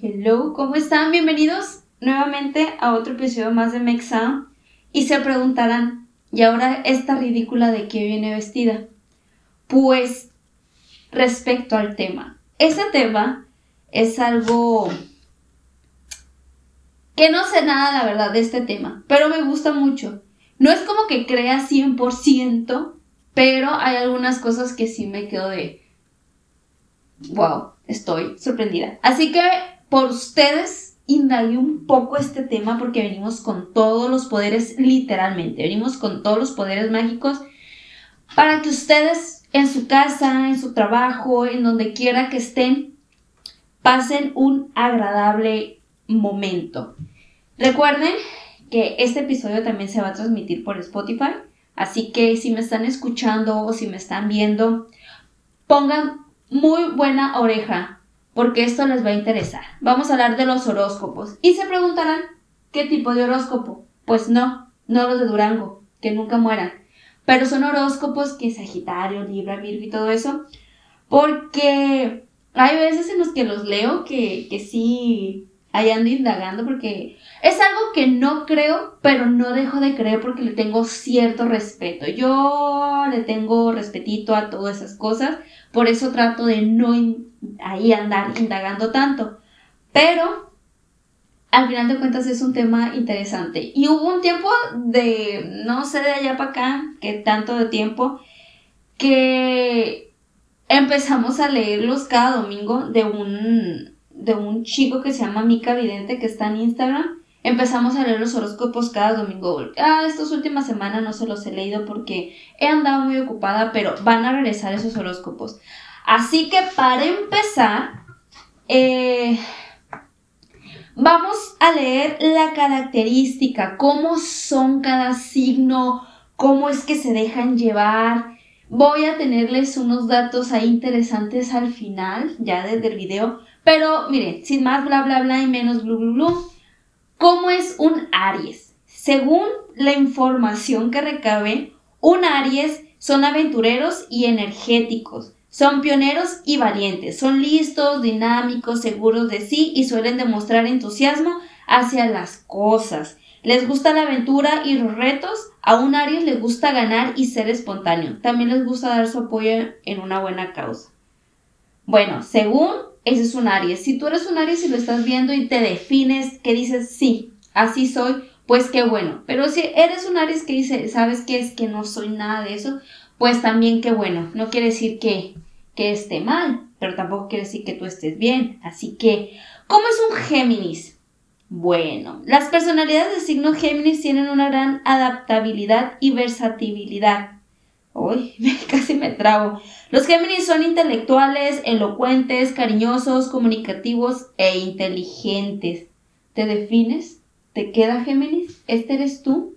Hello, ¿cómo están? Bienvenidos nuevamente a otro episodio más de Make Y se preguntarán, ¿y ahora esta ridícula de qué viene vestida? Pues respecto al tema. Ese tema es algo que no sé nada, la verdad, de este tema, pero me gusta mucho. No es como que crea 100%, pero hay algunas cosas que sí me quedo de... Wow, estoy sorprendida. Así que por ustedes indagué un poco este tema porque venimos con todos los poderes, literalmente, venimos con todos los poderes mágicos para que ustedes en su casa, en su trabajo, en donde quiera que estén, pasen un agradable momento. Recuerden que este episodio también se va a transmitir por Spotify, así que si me están escuchando o si me están viendo, pongan muy buena oreja porque esto les va a interesar. Vamos a hablar de los horóscopos. Y se preguntarán, ¿qué tipo de horóscopo? Pues no, no los de Durango, que nunca mueran. Pero son horóscopos que Sagitario, Libra, Virgo y todo eso. Porque hay veces en los que los leo que, que sí, ahí ando indagando porque es algo que no creo, pero no dejo de creer porque le tengo cierto respeto. Yo le tengo respetito a todas esas cosas, por eso trato de no ahí andar indagando tanto. Pero al final de cuentas es un tema interesante. Y hubo un tiempo de, no sé de allá para acá, que tanto de tiempo, que empezamos a leerlos cada domingo de un, de un chico que se llama Mika Vidente, que está en Instagram. Empezamos a leer los horóscopos cada domingo. Ah, estas últimas semanas no se los he leído porque he andado muy ocupada, pero van a regresar esos horóscopos. Así que para empezar, eh, vamos a leer la característica, cómo son cada signo, cómo es que se dejan llevar. Voy a tenerles unos datos ahí interesantes al final, ya desde el video. Pero miren, sin más bla bla bla y menos blu blu blu. ¿Cómo es un Aries? Según la información que recabe, un Aries son aventureros y energéticos. Son pioneros y valientes, son listos, dinámicos, seguros de sí y suelen demostrar entusiasmo hacia las cosas. Les gusta la aventura y los retos. A un Aries les gusta ganar y ser espontáneo. También les gusta dar su apoyo en una buena causa. Bueno, según ese es un Aries. Si tú eres un Aries y lo estás viendo y te defines que dices, sí, así soy, pues qué bueno. Pero si eres un Aries que dice, ¿sabes qué es que no soy nada de eso? Pues también qué bueno. No quiere decir que que esté mal, pero tampoco quiere decir que tú estés bien. Así que, ¿cómo es un Géminis? Bueno, las personalidades de signo Géminis tienen una gran adaptabilidad y versatilidad. Uy, casi me trago. Los Géminis son intelectuales, elocuentes, cariñosos, comunicativos e inteligentes. ¿Te defines? ¿Te queda Géminis? ¿Este eres tú?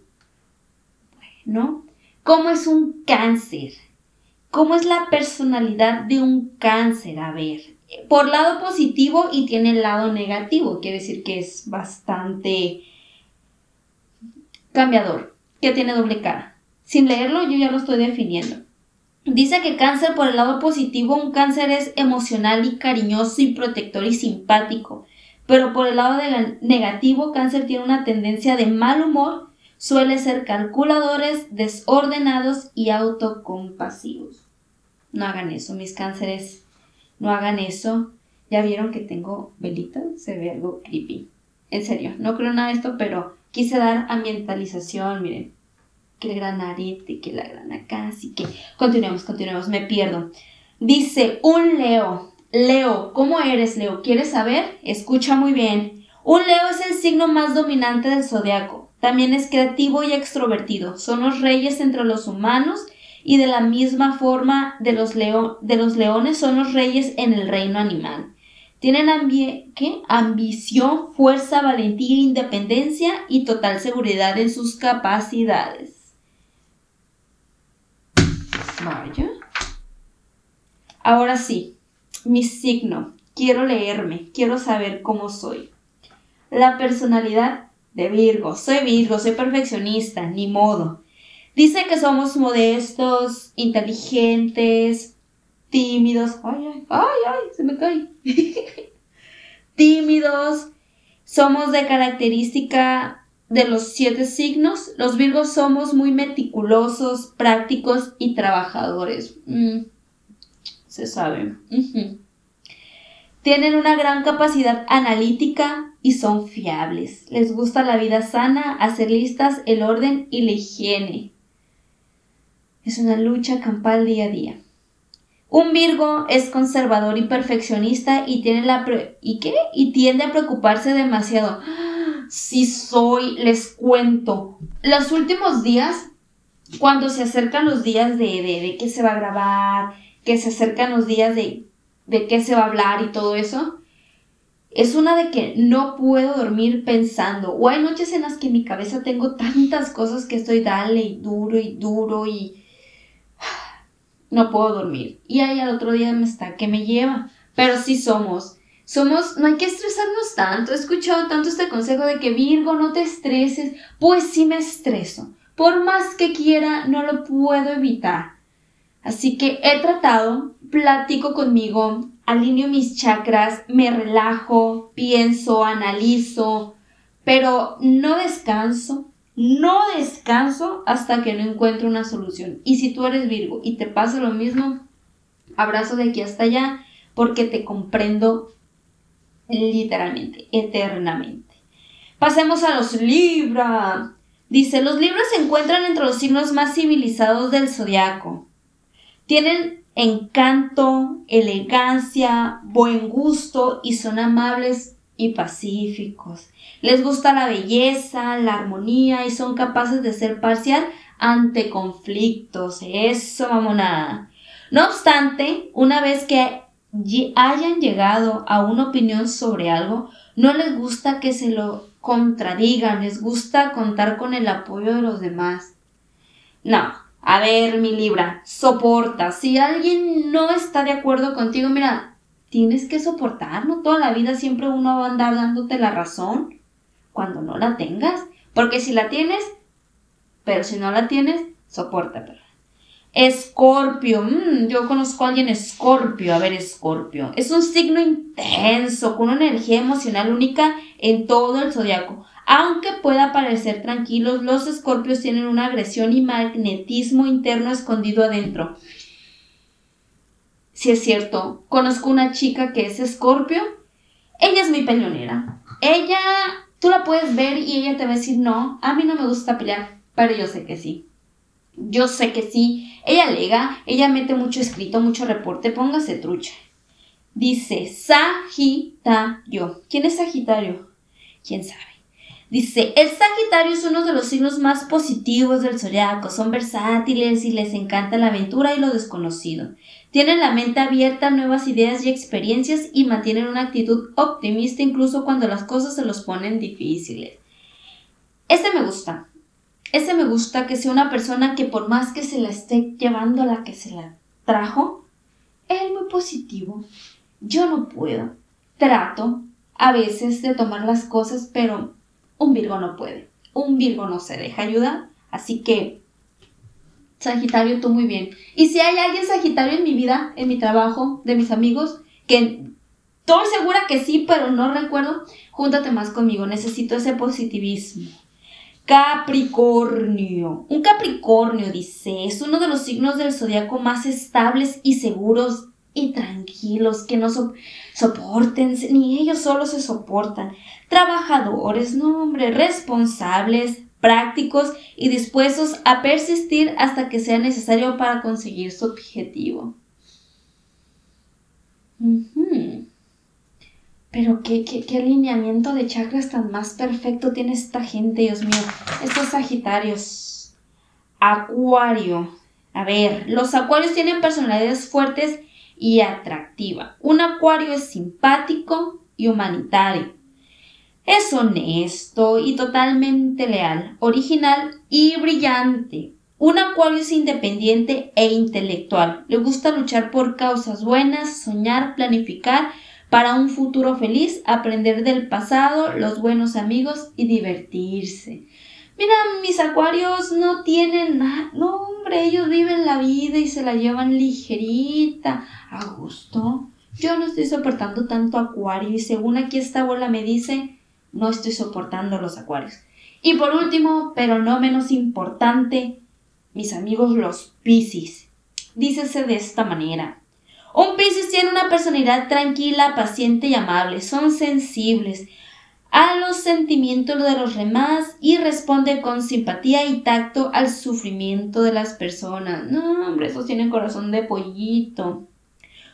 Bueno, ¿cómo es un cáncer? ¿Cómo es la personalidad de un cáncer? A ver, por lado positivo y tiene el lado negativo, quiere decir que es bastante cambiador, que tiene doble cara. Sin leerlo yo ya lo estoy definiendo. Dice que cáncer por el lado positivo, un cáncer es emocional y cariñoso y protector y simpático, pero por el lado negativo, cáncer tiene una tendencia de mal humor, suele ser calculadores, desordenados y autocompasivos. No hagan eso, mis cánceres, no hagan eso. Ya vieron que tengo velitas, se ve algo creepy. En serio, no creo nada de esto, pero quise dar ambientalización, miren. El gran arete, que la gran acá, así que continuemos, continuemos, me pierdo. Dice un Leo. Leo, ¿cómo eres, Leo? ¿Quieres saber? Escucha muy bien. Un Leo es el signo más dominante del zodiaco. También es creativo y extrovertido. Son los reyes entre los humanos y de la misma forma de los, de los leones son los reyes en el reino animal. Tienen ¿qué? ambición, fuerza, valentía, independencia y total seguridad en sus capacidades. Vaya. Ahora sí, mi signo. Quiero leerme, quiero saber cómo soy. La personalidad de Virgo. Soy Virgo, soy perfeccionista, ni modo. Dice que somos modestos, inteligentes, tímidos. Ay, ay, ay, ay, se me cae. tímidos, somos de característica de los siete signos. Los Virgos somos muy meticulosos, prácticos y trabajadores. Mm, se sabe. Tienen una gran capacidad analítica y son fiables. Les gusta la vida sana, hacer listas, el orden y la higiene. Es una lucha campal día a día. Un Virgo es conservador y perfeccionista y tiene la ¿y qué? y tiende a preocuparse demasiado. Si soy, les cuento. Los últimos días, cuando se acercan los días de, de, de que se va a grabar, que se acercan los días de, de qué se va a hablar y todo eso, es una de que no puedo dormir pensando. O hay noches en las que en mi cabeza tengo tantas cosas que estoy dale y duro y duro y no puedo dormir. Y ahí al otro día me está que me lleva. Pero sí somos. Somos, no hay que estresarnos tanto. He escuchado tanto este consejo de que Virgo, no te estreses. Pues sí me estreso. Por más que quiera, no lo puedo evitar. Así que he tratado, platico conmigo, alineo mis chakras, me relajo, pienso, analizo, pero no descanso, no descanso hasta que no encuentro una solución. Y si tú eres Virgo y te pasa lo mismo, abrazo de aquí hasta allá porque te comprendo literalmente, eternamente. Pasemos a los Libra. Dice, los Libras se encuentran entre los signos más civilizados del zodiaco. Tienen encanto, elegancia, buen gusto y son amables y pacíficos. Les gusta la belleza, la armonía y son capaces de ser parcial ante conflictos. Eso, mamona. No obstante, una vez que hayan llegado a una opinión sobre algo, no les gusta que se lo contradigan, les gusta contar con el apoyo de los demás. No, a ver, mi Libra, soporta. Si alguien no está de acuerdo contigo, mira, tienes que soportarlo. Toda la vida siempre uno va a andar dándote la razón cuando no la tengas. Porque si la tienes, pero si no la tienes, soporta. Escorpio, mm, yo conozco a alguien escorpio, a ver escorpio, es un signo intenso, con una energía emocional única en todo el zodiaco. Aunque pueda parecer tranquilos, los escorpios tienen una agresión y magnetismo interno escondido adentro si es cierto, conozco una chica que es escorpio, ella es mi peleonera. Ella, tú la puedes ver y ella te va a decir, no, a mí no me gusta pelear, pero yo sé que sí. Yo sé que sí. Ella alega, ella mete mucho escrito, mucho reporte, póngase trucha. Dice Sagitario. ¿Quién es Sagitario? ¿Quién sabe? Dice, el Sagitario es uno de los signos más positivos del zodiaco. Son versátiles y les encanta la aventura y lo desconocido. Tienen la mente abierta a nuevas ideas y experiencias y mantienen una actitud optimista incluso cuando las cosas se los ponen difíciles. Este me gusta. Este me gusta que sea una persona que por más que se la esté llevando a la que se la trajo, es muy positivo. Yo no puedo. Trato a veces de tomar las cosas, pero un Virgo no puede. Un Virgo no se deja ayudar. Así que, Sagitario, tú muy bien. Y si hay alguien Sagitario en mi vida, en mi trabajo, de mis amigos, que estoy segura que sí, pero no recuerdo, júntate más conmigo. Necesito ese positivismo. Capricornio. Un Capricornio, dice, es uno de los signos del zodiaco más estables y seguros y tranquilos, que no soporten, ni ellos solo se soportan. Trabajadores, no hombre, responsables, prácticos y dispuestos a persistir hasta que sea necesario para conseguir su objetivo. Pero ¿qué, qué, qué alineamiento de chakras tan más perfecto tiene esta gente, Dios mío. Estos Sagitarios. Acuario. A ver, los acuarios tienen personalidades fuertes y atractiva. Un acuario es simpático y humanitario. Es honesto y totalmente leal, original y brillante. Un acuario es independiente e intelectual. Le gusta luchar por causas buenas, soñar, planificar para un futuro feliz, aprender del pasado, los buenos amigos y divertirse. Mira, mis acuarios no tienen nada. No, hombre, ellos viven la vida y se la llevan ligerita, a gusto. yo no estoy soportando tanto acuario y según aquí esta bola me dice, no estoy soportando los acuarios. Y por último, pero no menos importante, mis amigos los Piscis. Dícese de esta manera. Un Piscis tiene una personalidad tranquila, paciente y amable. Son sensibles a los sentimientos de los demás y responde con simpatía y tacto al sufrimiento de las personas. No, hombre, esos tienen corazón de pollito.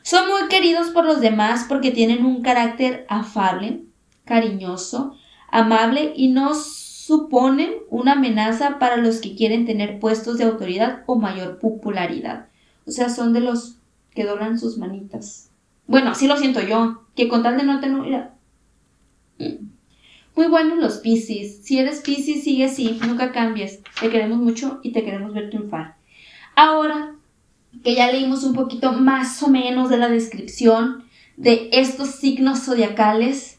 Son muy queridos por los demás porque tienen un carácter afable, cariñoso, amable y no suponen una amenaza para los que quieren tener puestos de autoridad o mayor popularidad. O sea, son de los que doblan sus manitas. Bueno, así lo siento yo, que con tal de no tener... Muy buenos los Piscis. Si eres Piscis, sigue así, nunca cambies. Te queremos mucho y te queremos ver triunfar. Ahora que ya leímos un poquito más o menos de la descripción de estos signos zodiacales,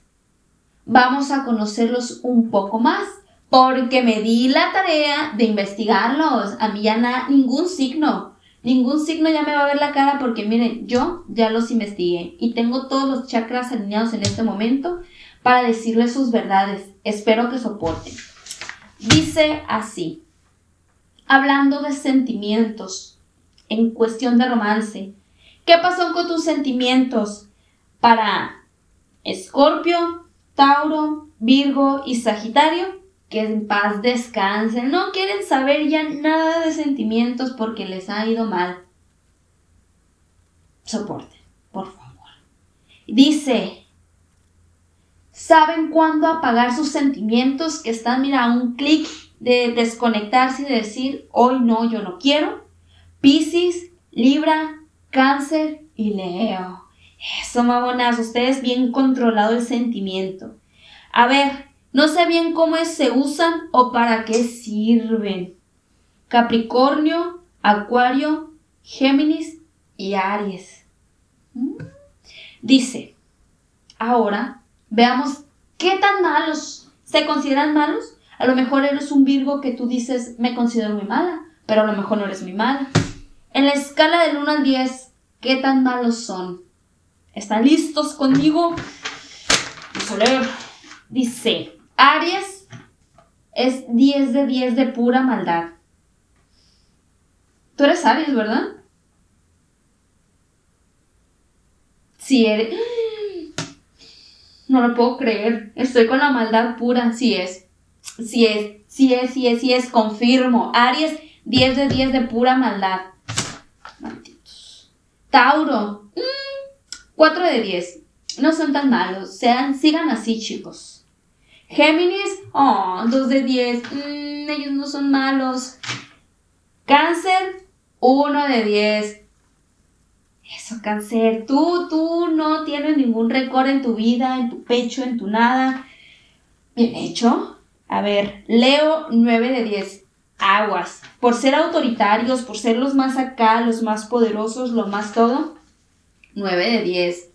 vamos a conocerlos un poco más porque me di la tarea de investigarlos. A mí ya nada, ningún signo, ningún signo ya me va a ver la cara porque miren, yo ya los investigué y tengo todos los chakras alineados en este momento para decirles sus verdades. Espero que soporten. Dice así, hablando de sentimientos en cuestión de romance. ¿Qué pasó con tus sentimientos para Escorpio, Tauro, Virgo y Sagitario? que en paz descansen. No quieren saber ya nada de sentimientos porque les ha ido mal. Soporten, por favor. Dice, ¿saben cuándo apagar sus sentimientos que están, mira, a un clic de desconectarse y decir, hoy no, yo no quiero? Piscis, Libra, Cáncer y Leo. Eso, mamonas, ustedes bien controlado el sentimiento. A ver, no sé bien cómo se usan o para qué sirven. Capricornio, Acuario, Géminis y Aries. Mm. Dice, ahora veamos qué tan malos se consideran malos. A lo mejor eres un Virgo que tú dices, me considero muy mala, pero a lo mejor no eres muy mala. En la escala del 1 al 10, ¿qué tan malos son? ¿Están listos conmigo? Dice, Aries es 10 de 10 de pura maldad. Tú eres Aries, ¿verdad? Si eres... No lo puedo creer. Estoy con la maldad pura. Sí es. Sí es. Sí es, sí es, sí es. Confirmo. Aries, 10 de 10 de pura maldad. Malditos. Tauro. 4 mm, de 10. No son tan malos. Sean, sigan así, chicos. Géminis, oh, 2 de 10. Mm, ellos no son malos. Cáncer, 1 de 10. Eso, cáncer. Tú, tú no tienes ningún récord en tu vida, en tu pecho, en tu nada. Bien hecho. A ver, Leo, 9 de 10. Aguas. Por ser autoritarios, por ser los más acá, los más poderosos, lo más todo. 9 de 10.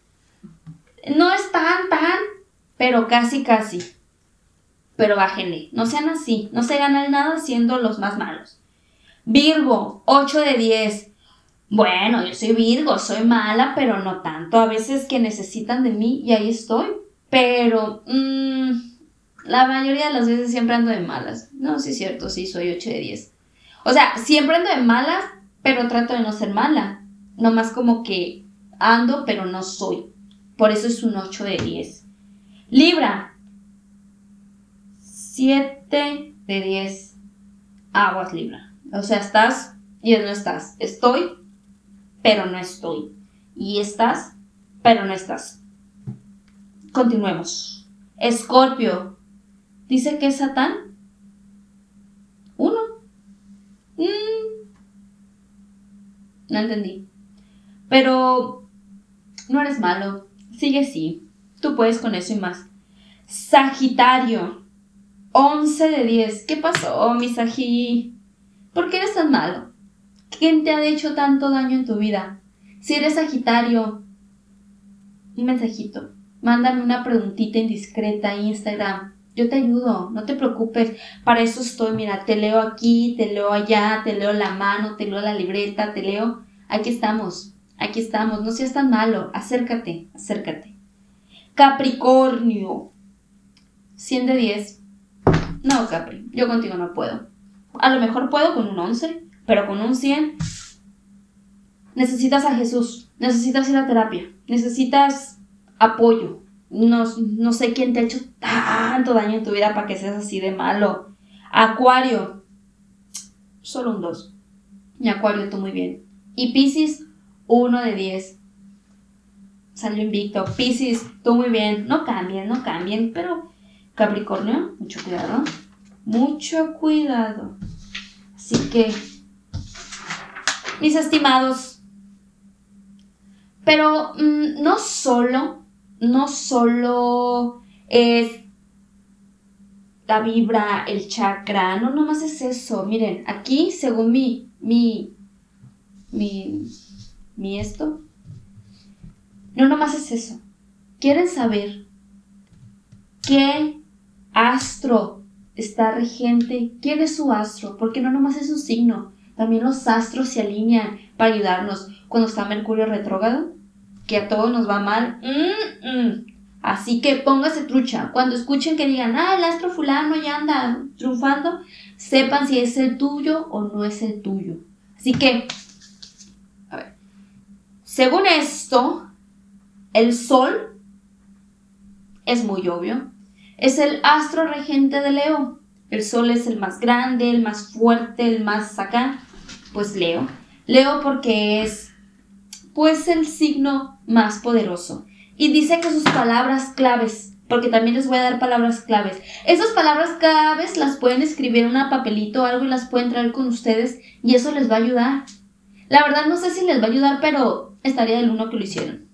No es tan, tan, pero casi, casi pero bájenle, no sean así, no se ganan nada siendo los más malos. Virgo, 8 de 10. Bueno, yo soy Virgo, soy mala, pero no tanto. A veces que necesitan de mí y ahí estoy. Pero mmm, la mayoría de las veces siempre ando de malas. No, sí es cierto, sí, soy 8 de 10. O sea, siempre ando de malas, pero trato de no ser mala. No más como que ando, pero no soy. Por eso es un 8 de 10. Libra, 7 de 10 aguas libra. O sea, estás y no estás. Estoy, pero no estoy. Y estás, pero no estás. Continuemos. Escorpio. Dice que es Satán. Uno. Mm. No entendí. Pero no eres malo. Sigue así. Tú puedes con eso y más. Sagitario. 11 de 10. ¿Qué pasó, Misagi? ¿Por qué eres tan malo? ¿Quién te ha hecho tanto daño en tu vida? Si eres Sagitario, un mensajito. Mándame una preguntita indiscreta Instagram. Yo te ayudo, no te preocupes. Para eso estoy. Mira, te leo aquí, te leo allá, te leo la mano, te leo la libreta, te leo. Aquí estamos. aquí estamos, no seas tan malo, acércate, acércate. Capricornio, 100 de 10. No, Capri, yo contigo no puedo. A lo mejor puedo con un 11, pero con un 100 necesitas a Jesús, necesitas ir a terapia, necesitas apoyo. No, no sé quién te ha hecho tanto daño en tu vida para que seas así de malo. Acuario, solo un 2. Y Acuario, tú muy bien. Y Pisces, 1 de 10. Salió invicto. Pisces, tú muy bien. No cambien, no cambien, pero Capricornio, mucho cuidado. Mucho cuidado. Así que, mis estimados, pero mm, no solo, no solo es la vibra, el chakra, no nomás es eso. Miren, aquí, según mi, mi, mi, mi esto, no nomás es eso. ¿Quieren saber qué astro está regente? ¿Quién es su astro? Porque no nomás es un signo. También los astros se alinean para ayudarnos cuando está Mercurio retrógrado, que a todos nos va mal. Así que póngase trucha. Cuando escuchen que digan, ah, el astro fulano ya anda triunfando, sepan si es el tuyo o no es el tuyo. Así que, a ver, según esto, el Sol es muy obvio. Es el astro regente de Leo. El Sol es el más grande, el más fuerte, el más acá. Pues Leo. Leo porque es pues el signo más poderoso. Y dice que sus palabras claves, porque también les voy a dar palabras claves. Esas palabras claves las pueden escribir en un papelito o algo y las pueden traer con ustedes y eso les va a ayudar. La verdad no sé si les va a ayudar, pero estaría del uno que lo hicieron.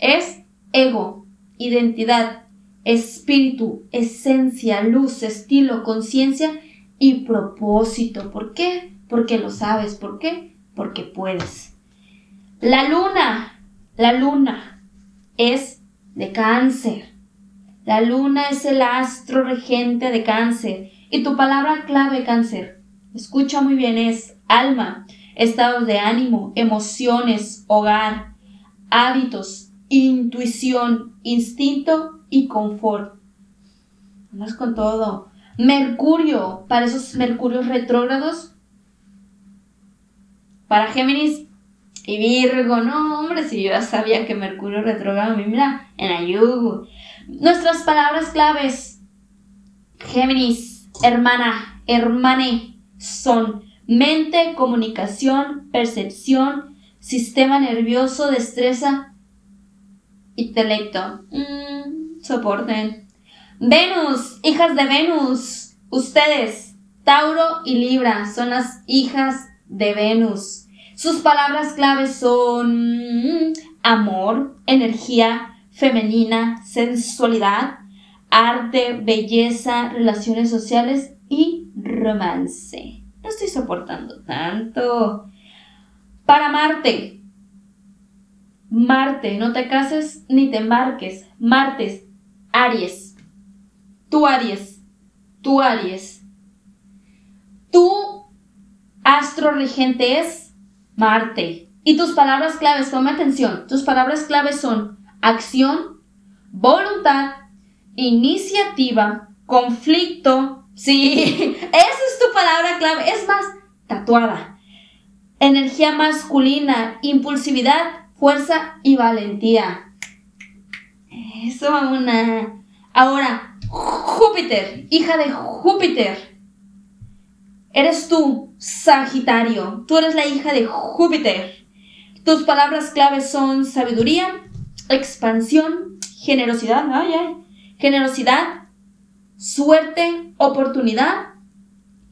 Es ego, identidad, espíritu, esencia, luz, estilo, conciencia y propósito. ¿Por qué? Porque lo sabes. ¿Por qué? Porque puedes. La luna, la luna es de cáncer. La luna es el astro regente de cáncer. Y tu palabra clave cáncer, escucha muy bien, es alma, estados de ánimo, emociones, hogar, hábitos, intuición, instinto y confort. Vamos con todo. Mercurio, para esos mercurios retrógrados. Para Géminis, y Virgo, no, hombre, si yo ya sabía que Mercurio retrogrado, mira, en Ayugo. Nuestras palabras claves, Géminis, hermana, hermane, son mente, comunicación, percepción, sistema nervioso, destreza, intelecto. Mm, soporten. Venus, hijas de Venus, ustedes, Tauro y Libra, son las hijas de Venus. Sus palabras claves son amor, energía femenina, sensualidad, arte, belleza, relaciones sociales y romance. No estoy soportando tanto. Para Marte. Marte, no te cases ni te embarques. Martes, Aries. Tú Aries. Tú Aries. Tu astro regente es Marte. Y tus palabras claves, toma atención, tus palabras claves son acción, voluntad, iniciativa, conflicto. Sí, esa es tu palabra clave. Es más, tatuada. Energía masculina, impulsividad, fuerza y valentía. Eso, una. Ahora, Júpiter, hija de Júpiter. Eres tú, Sagitario. Tú eres la hija de Júpiter. Tus palabras claves son sabiduría, expansión, generosidad, ay, generosidad, suerte, oportunidad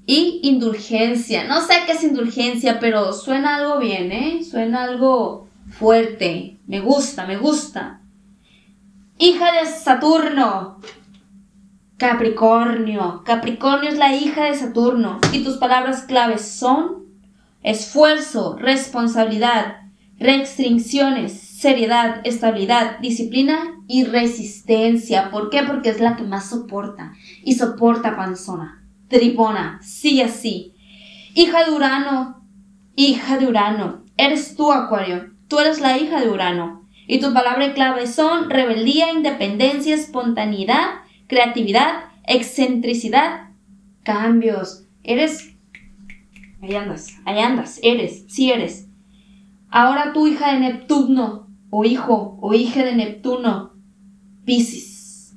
y indulgencia. No sé qué es indulgencia, pero suena algo bien, ¿eh? Suena algo fuerte. Me gusta, me gusta. Hija de Saturno. Capricornio. Capricornio es la hija de Saturno y tus palabras claves son esfuerzo, responsabilidad, restricciones, seriedad, estabilidad, disciplina y resistencia. ¿Por qué? Porque es la que más soporta y soporta panzona, tribona, sí así. Hija de Urano, hija de Urano, eres tú, Acuario. tú eres la hija de Urano. Y tu palabra clave son rebeldía, independencia, espontaneidad, creatividad, excentricidad, cambios. Eres... Ahí andas, ahí andas, eres, sí eres. Ahora tú, hija de Neptuno, o hijo, o hija de Neptuno, Piscis.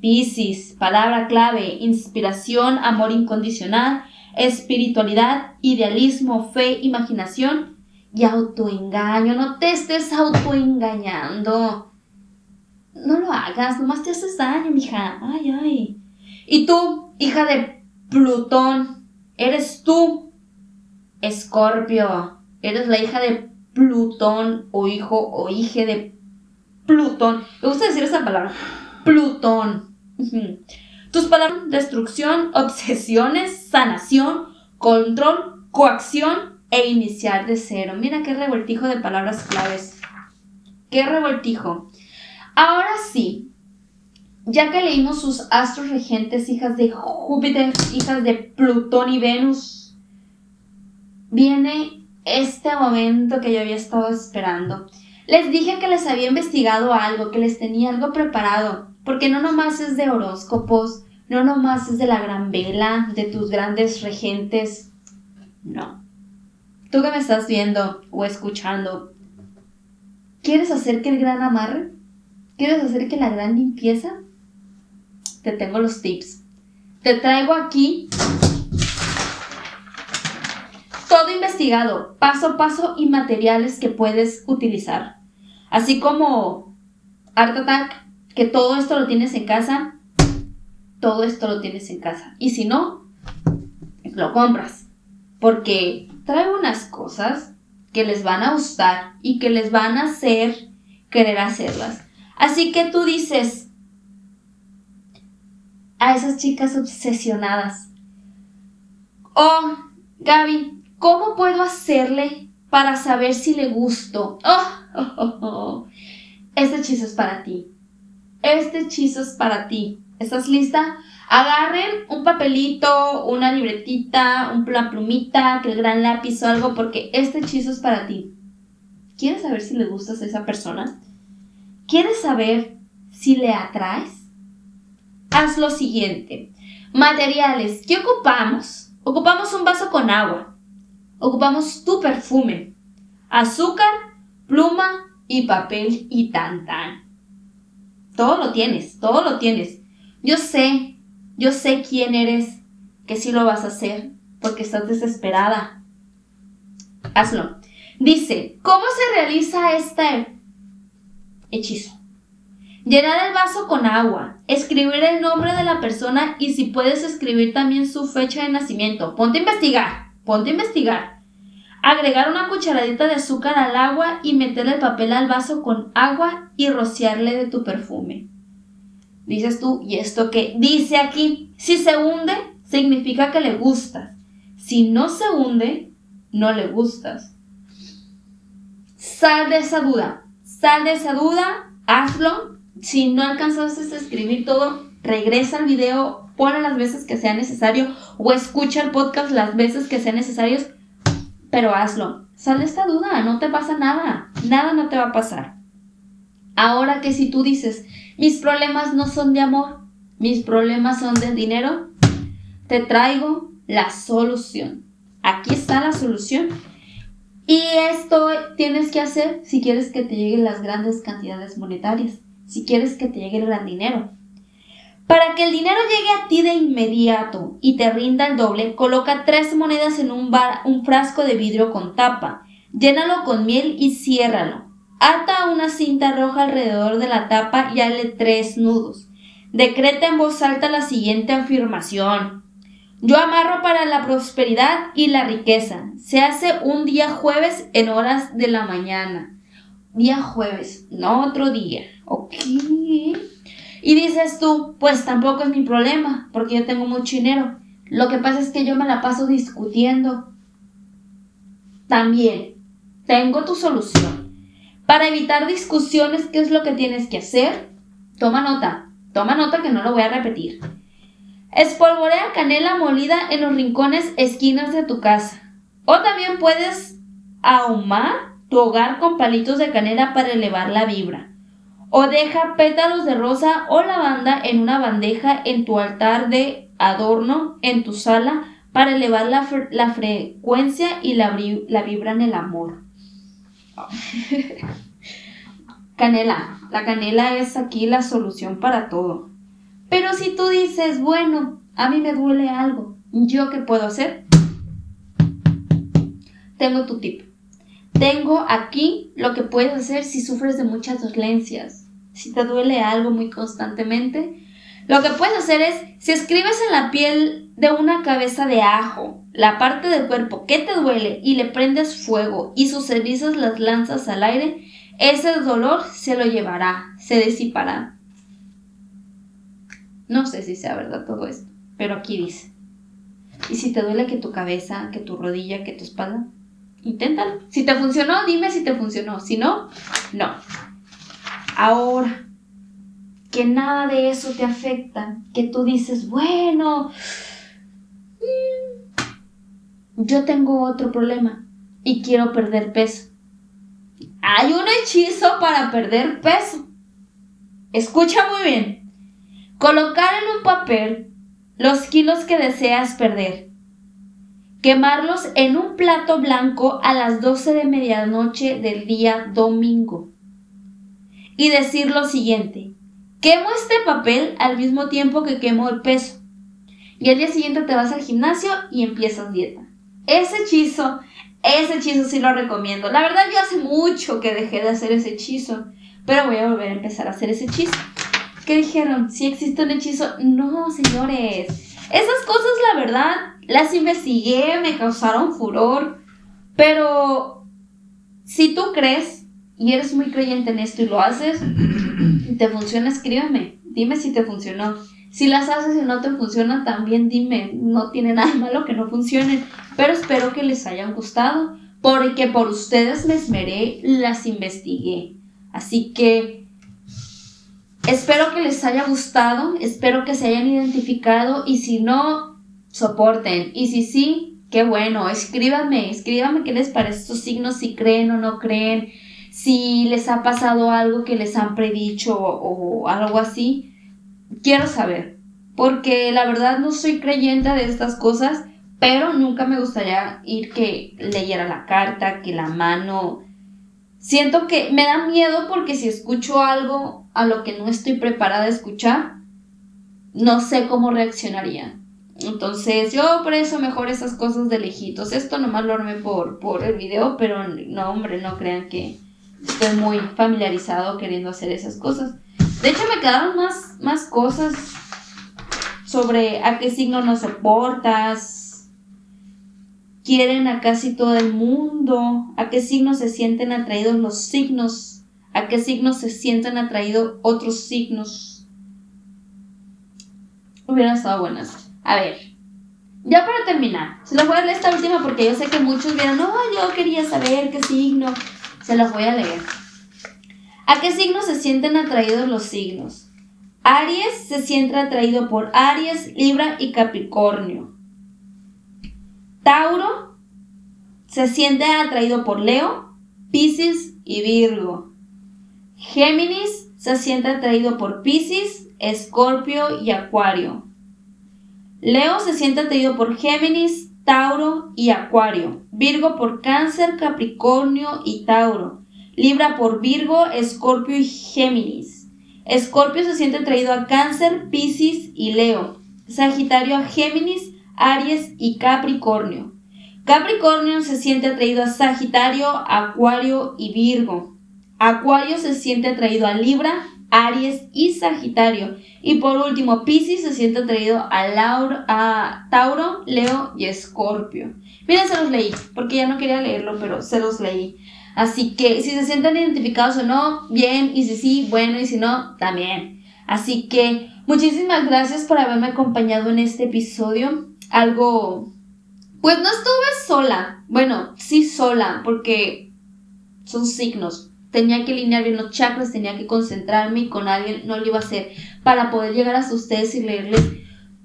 Piscis, palabra clave, inspiración, amor incondicional, espiritualidad, idealismo, fe, imaginación y autoengaño. No te estés autoengañando. No lo hagas, nomás te haces daño, mija. Ay, ay. Y tú, hija de Plutón, eres tú, Escorpio. Eres la hija de Plutón o hijo o hija de Plutón. Me gusta decir esa palabra. Plutón. Tus palabras, destrucción, obsesiones, sanación, control, coacción e iniciar de cero. Mira qué revoltijo de palabras claves. Qué revoltijo. Ahora sí, ya que leímos sus astros regentes, hijas de Júpiter, hijas de Plutón y Venus, viene este momento que yo había estado esperando. Les dije que les había investigado algo, que les tenía algo preparado, porque no nomás es de horóscopos, no nomás es de la gran vela, de tus grandes regentes, no. Tú que me estás viendo o escuchando, ¿quieres hacer que el gran amarre? ¿Quieres hacer que la gran limpieza? Te tengo los tips. Te traigo aquí todo investigado, paso a paso y materiales que puedes utilizar. Así como Art Attack, que todo esto lo tienes en casa, todo esto lo tienes en casa. Y si no, lo compras. Porque trae unas cosas que les van a gustar y que les van a hacer querer hacerlas. Así que tú dices a esas chicas obsesionadas, oh, Gaby, ¿Cómo puedo hacerle para saber si le gusto? Oh, Este hechizo es para ti. Este hechizo es para ti. ¿Estás lista? Agarren un papelito, una libretita, una plumita, que el gran lápiz o algo, porque este hechizo es para ti. ¿Quieres saber si le gustas a esa persona? ¿Quieres saber si le atraes? Haz lo siguiente. Materiales. ¿Qué ocupamos? Ocupamos un vaso con agua ocupamos tu perfume, azúcar, pluma y papel y tan tan. Todo lo tienes, todo lo tienes. Yo sé, yo sé quién eres, que sí lo vas a hacer, porque estás desesperada. Hazlo. Dice, ¿cómo se realiza este hechizo? Llenar el vaso con agua, escribir el nombre de la persona y si puedes escribir también su fecha de nacimiento. Ponte a investigar ponte a investigar. Agregar una cucharadita de azúcar al agua y meter el papel al vaso con agua y rociarle de tu perfume. Dices tú, ¿y esto qué? Dice aquí, si se hunde, significa que le gustas. Si no se hunde, no le gustas. Sal de esa duda, sal de esa duda, hazlo. Si no alcanzaste a escribir todo, regresa al video, ponlo las veces que sea necesario o escucha el podcast las veces que sean necesarios, pero hazlo. Sal de esta duda, no te pasa nada, nada no te va a pasar. Ahora que si tú dices, mis problemas no son de amor, mis problemas son de dinero, te traigo la solución. Aquí está la solución. Y esto tienes que hacer si quieres que te lleguen las grandes cantidades monetarias, si quieres que te llegue el gran dinero. Para que el dinero llegue a ti de inmediato y te rinda el doble, coloca tres monedas en un, un frasco de vidrio con tapa. Llénalo con miel y ciérralo. Ata una cinta roja alrededor de la tapa y hazle tres nudos. Decreta en voz alta la siguiente afirmación. Yo amarro para la prosperidad y la riqueza. Se hace un día jueves en horas de la mañana. Día jueves, no otro día. ¿Ok? Y dices tú, pues tampoco es mi problema, porque yo tengo mucho dinero. Lo que pasa es que yo me la paso discutiendo. También, tengo tu solución. Para evitar discusiones, ¿qué es lo que tienes que hacer? Toma nota, toma nota que no lo voy a repetir. Espolvorea canela molida en los rincones, esquinas de tu casa. O también puedes ahumar tu hogar con palitos de canela para elevar la vibra. O deja pétalos de rosa o lavanda en una bandeja en tu altar de adorno en tu sala para elevar la, frecuencia y la, la vibra en el amor. canela. La canela es aquí la solución para todo. Pero si tú dices, bueno, a mí me duele algo, ¿yo qué puedo hacer? Tengo tu tip. Tengo aquí lo que puedes hacer si sufres de muchas dolencias, si te duele algo muy constantemente. Lo que puedes hacer es, si escribes en la piel de una cabeza de ajo, la parte del cuerpo que te duele y le prendes fuego y sus cenizas las lanzas al aire, ese dolor se lo llevará, se disipará. No sé si sea verdad todo esto, pero aquí dice. Y si te duele que tu cabeza, que tu rodilla, que tu espalda, inténtalo. Si te funcionó, dime si te funcionó. Si no, no. Ahora, que nada de eso te afecta, que tú dices, bueno, yo tengo otro problema y quiero perder peso. Hay un hechizo para perder peso. Escucha muy bien. Colocar en un papel los kilos que deseas perder. Quemarlos en un plato blanco a las 12 de medianoche del día domingo. Y decir lo siguiente. Quemo este papel al mismo tiempo que quemo el peso. Y al día siguiente te vas al gimnasio y empiezas dieta. Ese hechizo, ese hechizo sí lo recomiendo. La verdad yo hace mucho que dejé de hacer ese hechizo. Pero voy a volver a empezar a hacer ese hechizo. ¿Qué dijeron? ¿Sí existe un hechizo? No, señores. Esas cosas, la verdad, las investigué, me causaron furor. Pero si tú crees y eres muy creyente en esto y lo haces, y te funciona, escríbeme. Dime si te funcionó. Si las haces y no te funcionan, también dime. No tiene nada malo que no funcionen. Pero espero que les hayan gustado. Porque por ustedes me esmeré, las investigué. Así que Espero que les haya gustado, espero que se hayan identificado y si no, soporten. Y si sí, qué bueno, escríbanme, escríbanme qué les parece estos signos, si creen o no creen, si les ha pasado algo que les han predicho o, algo así. Quiero saber, porque la verdad no soy creyente de estas cosas, pero nunca me gustaría ir que leyera la carta, que la mano... Siento que me da miedo porque si escucho algo a lo que no estoy preparada a escuchar, no sé cómo reaccionaría. Entonces, yo por eso mejor esas cosas de lejitos. Esto nomás lo armé por, por el video, pero no, hombre, no crean que estoy muy familiarizado queriendo hacer esas cosas. De hecho, me quedaron más, más cosas sobre a qué signo no soportas, quieren a casi todo el mundo, a qué signo se sienten atraídos los signos a qué signos se sienten atraídos otros signos. Hubieran estado buenas. A ver, ya para terminar, se los voy a leer esta última porque yo sé que muchos dirán, no, yo quería saber qué signo. Se los voy a leer. ¿A qué signos se sienten atraídos los signos? Aries se siente atraído por Aries, Libra y Capricornio. Tauro se siente atraído por Leo, Pisces y Virgo. Géminis se siente atraído por Pisces, Escorpio y Acuario. Leo se siente atraído por Géminis, Tauro y Acuario. Virgo por Cáncer, Capricornio y Tauro. Libra por Virgo, Escorpio y Géminis. Escorpio se siente atraído a Cáncer, Pisces y Leo. Sagitario a Géminis, Aries y Capricornio. Capricornio se siente atraído a Sagitario, Acuario y Virgo. Acuario se siente atraído a Libra, Aries y Sagitario. Y por último, Pisces se siente atraído a, a Tauro, Leo y Escorpio. Miren, se los leí, porque ya no quería leerlo, pero se los leí. Así que si se sienten identificados o no, bien, y si sí, bueno, y si no, también. Así que muchísimas gracias por haberme acompañado en este episodio. Algo... Pues no estuve sola. Bueno, sí sola, porque son signos tenía que alinear bien los chakras, tenía que concentrarme y con alguien no lo iba a hacer para poder llegar hasta ustedes y leerles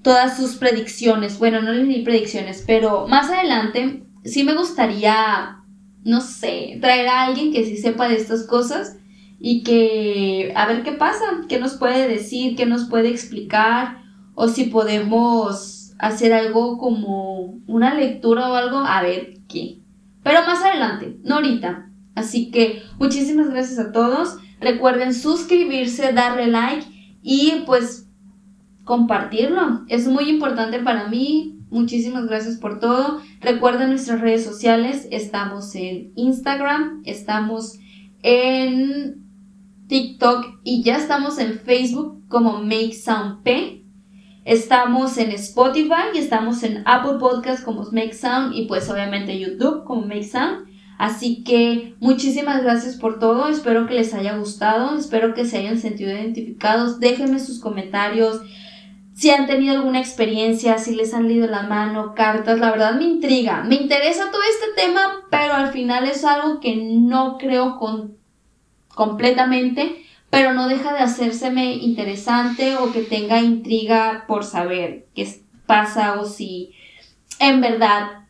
todas sus predicciones. Bueno, no les di predicciones, pero más adelante sí me gustaría no sé, traer a alguien que sí sepa de estas cosas y que a ver qué pasa, qué nos puede decir, qué nos puede explicar o si podemos hacer algo como una lectura o algo, a ver qué. Pero más adelante, no ahorita. Así que muchísimas gracias a todos. Recuerden suscribirse, darle like y pues compartirlo. Es muy importante para mí. Muchísimas gracias por todo. Recuerden nuestras redes sociales. Estamos en Instagram, estamos en TikTok y ya estamos en Facebook como Make Sound P. Estamos en Spotify y estamos en Apple Podcast como Make Sound y pues obviamente YouTube como Make Sound. Así que muchísimas gracias por todo, espero que les haya gustado, espero que se hayan sentido identificados, déjenme sus comentarios, si han tenido alguna experiencia, si les han leído la mano, cartas, la verdad me intriga, me interesa todo este tema, pero al final es algo que no creo con, completamente, pero no deja de hacérseme interesante o que tenga intriga por saber qué pasa o si en verdad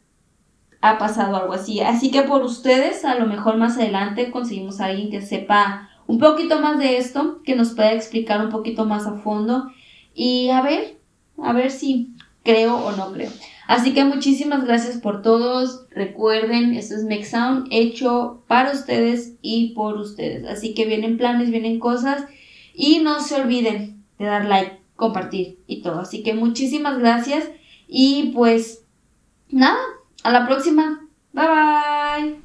ha pasado algo así. Así que por ustedes, a lo mejor más adelante conseguimos a alguien que sepa un poquito más de esto, que nos pueda explicar un poquito más a fondo y a ver, a ver si creo o no creo. Así que muchísimas gracias por todos. Recuerden, esto es Make Sound hecho para ustedes y por ustedes. Así que vienen planes, vienen cosas y no se olviden de dar like, compartir y todo. Así que muchísimas gracias y pues nada, a la próxima. Bye bye.